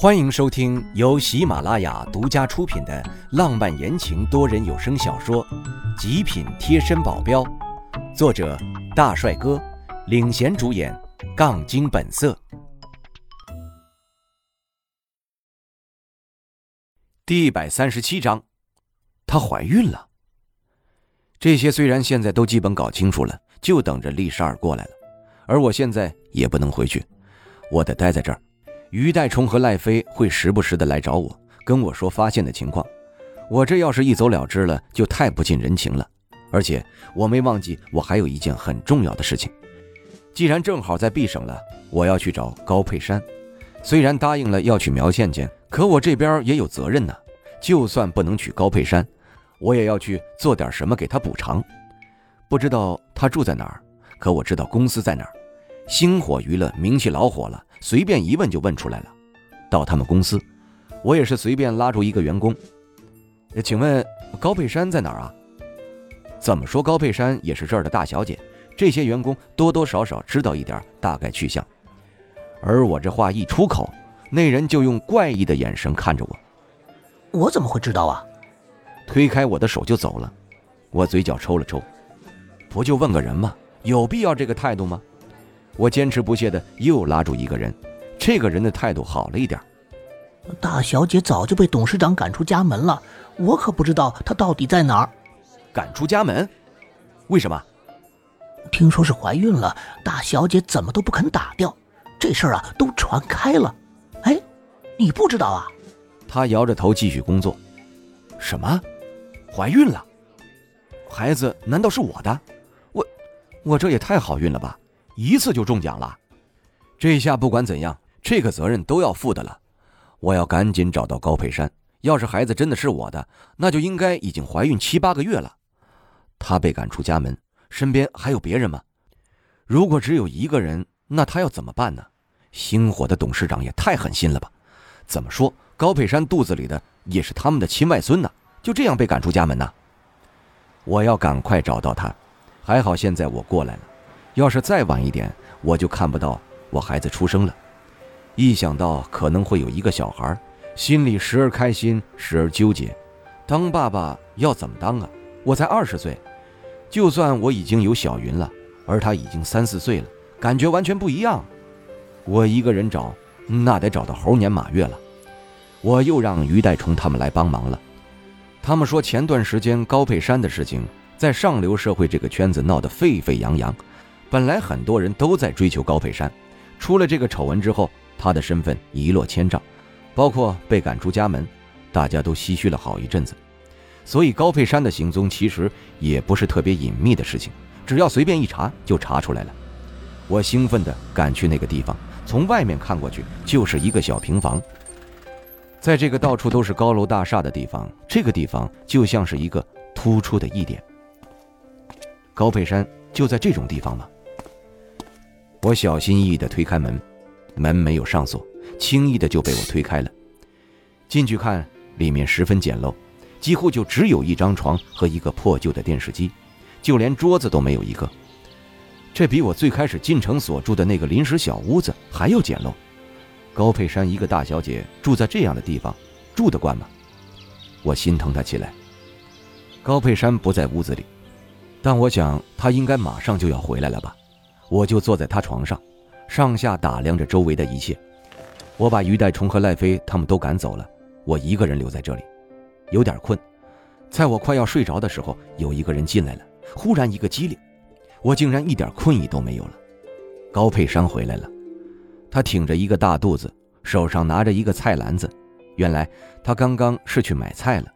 欢迎收听由喜马拉雅独家出品的浪漫言情多人有声小说《极品贴身保镖》，作者大帅哥领衔主演，杠精本色。第一百三十七章，她怀孕了。这些虽然现在都基本搞清楚了，就等着丽莎儿过来了。而我现在也不能回去，我得待在这儿。于代冲和赖飞会时不时的来找我，跟我说发现的情况。我这要是一走了之了，就太不近人情了。而且我没忘记，我还有一件很重要的事情。既然正好在 B 省了，我要去找高佩珊。虽然答应了要去苗倩倩，可我这边也有责任呢。就算不能娶高佩珊，我也要去做点什么给她补偿。不知道她住在哪儿，可我知道公司在哪儿。星火娱乐名气老火了。随便一问就问出来了。到他们公司，我也是随便拉住一个员工。请问高佩珊在哪儿啊？怎么说高佩珊也是这儿的大小姐，这些员工多多少少知道一点大概去向。而我这话一出口，那人就用怪异的眼神看着我。我怎么会知道啊？推开我的手就走了。我嘴角抽了抽，不就问个人吗？有必要这个态度吗？我坚持不懈的又拉住一个人，这个人的态度好了一点。大小姐早就被董事长赶出家门了，我可不知道她到底在哪儿。赶出家门？为什么？听说是怀孕了，大小姐怎么都不肯打掉，这事儿啊都传开了。哎，你不知道啊？他摇着头继续工作。什么？怀孕了？孩子难道是我的？我，我这也太好运了吧！一次就中奖了，这下不管怎样，这个责任都要负的了。我要赶紧找到高佩珊。要是孩子真的是我的，那就应该已经怀孕七八个月了。她被赶出家门，身边还有别人吗？如果只有一个人，那他要怎么办呢？星火的董事长也太狠心了吧！怎么说，高佩珊肚子里的也是他们的亲外孙呢？就这样被赶出家门呢？我要赶快找到他。还好现在我过来了。要是再晚一点，我就看不到我孩子出生了。一想到可能会有一个小孩，心里时而开心，时而纠结。当爸爸要怎么当啊？我才二十岁，就算我已经有小云了，而他已经三四岁了，感觉完全不一样。我一个人找，那得找到猴年马月了。我又让于代冲他们来帮忙了。他们说前段时间高佩珊的事情，在上流社会这个圈子闹得沸沸扬扬。本来很多人都在追求高佩珊，出了这个丑闻之后，她的身份一落千丈，包括被赶出家门，大家都唏嘘了好一阵子。所以高佩珊的行踪其实也不是特别隐秘的事情，只要随便一查就查出来了。我兴奋地赶去那个地方，从外面看过去就是一个小平房。在这个到处都是高楼大厦的地方，这个地方就像是一个突出的一点。高佩珊就在这种地方吗？我小心翼翼地推开门，门没有上锁，轻易的就被我推开了。进去看，里面十分简陋，几乎就只有一张床和一个破旧的电视机，就连桌子都没有一个。这比我最开始进城所住的那个临时小屋子还要简陋。高佩珊一个大小姐住在这样的地方，住得惯吗？我心疼她起来。高佩珊不在屋子里，但我想她应该马上就要回来了吧。我就坐在他床上，上下打量着周围的一切。我把于代冲和赖飞他们都赶走了，我一个人留在这里，有点困。在我快要睡着的时候，有一个人进来了。忽然一个机灵，我竟然一点困意都没有了。高佩珊回来了，她挺着一个大肚子，手上拿着一个菜篮子。原来她刚刚是去买菜了。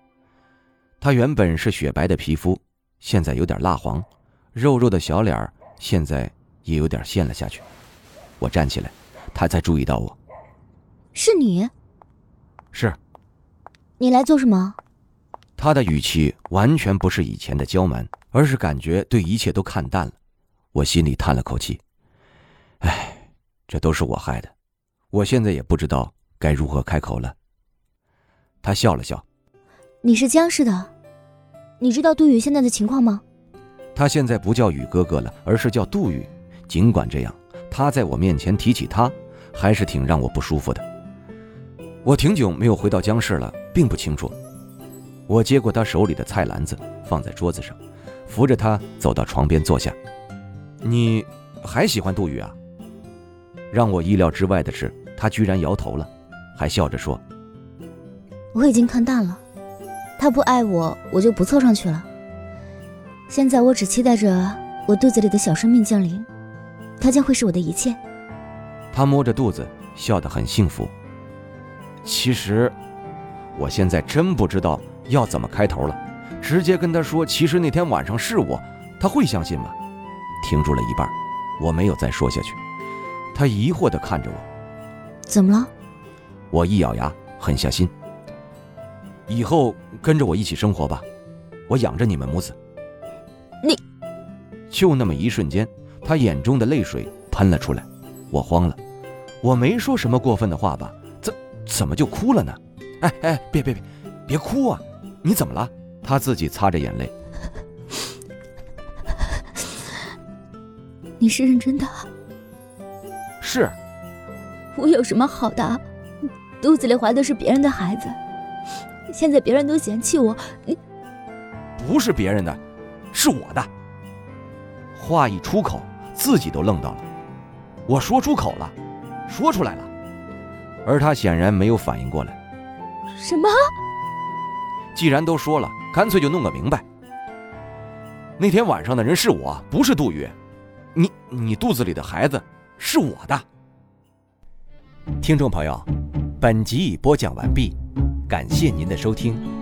她原本是雪白的皮肤，现在有点蜡黄，肉肉的小脸现在。也有点陷了下去。我站起来，他才注意到我。是你？是。你来做什么？他的语气完全不是以前的娇蛮，而是感觉对一切都看淡了。我心里叹了口气，唉，这都是我害的。我现在也不知道该如何开口了。他笑了笑。你是江氏的，你知道杜宇现在的情况吗？他现在不叫宇哥哥了，而是叫杜宇。尽管这样，他在我面前提起他，还是挺让我不舒服的。我挺久没有回到江市了，并不清楚。我接过他手里的菜篮子，放在桌子上，扶着他走到床边坐下。你还喜欢杜宇啊？让我意料之外的是，他居然摇头了，还笑着说：“我已经看淡了，他不爱我，我就不凑上去了。现在我只期待着我肚子里的小生命降临，他将会是我的一切。”他摸着肚子，笑得很幸福。其实，我现在真不知道要怎么开头了。直接跟他说，其实那天晚上是我，他会相信吗？停住了一半，我没有再说下去。他疑惑地看着我，怎么了？我一咬牙，狠下心。以后跟着我一起生活吧，我养着你们母子。你，就那么一瞬间，他眼中的泪水喷了出来，我慌了。我没说什么过分的话吧？怎怎么就哭了呢？哎哎，别别别，别哭啊！你怎么了？他自己擦着眼泪。你是认真的？是。我有什么好的？肚子里怀的是别人的孩子，现在别人都嫌弃我，你不是别人的，是我的。话一出口，自己都愣到了。我说出口了，说出来了，而他显然没有反应过来。什么？既然都说了，干脆就弄个明白。那天晚上的人是我，不是杜宇。你你肚子里的孩子是我的。听众朋友，本集已播讲完毕，感谢您的收听。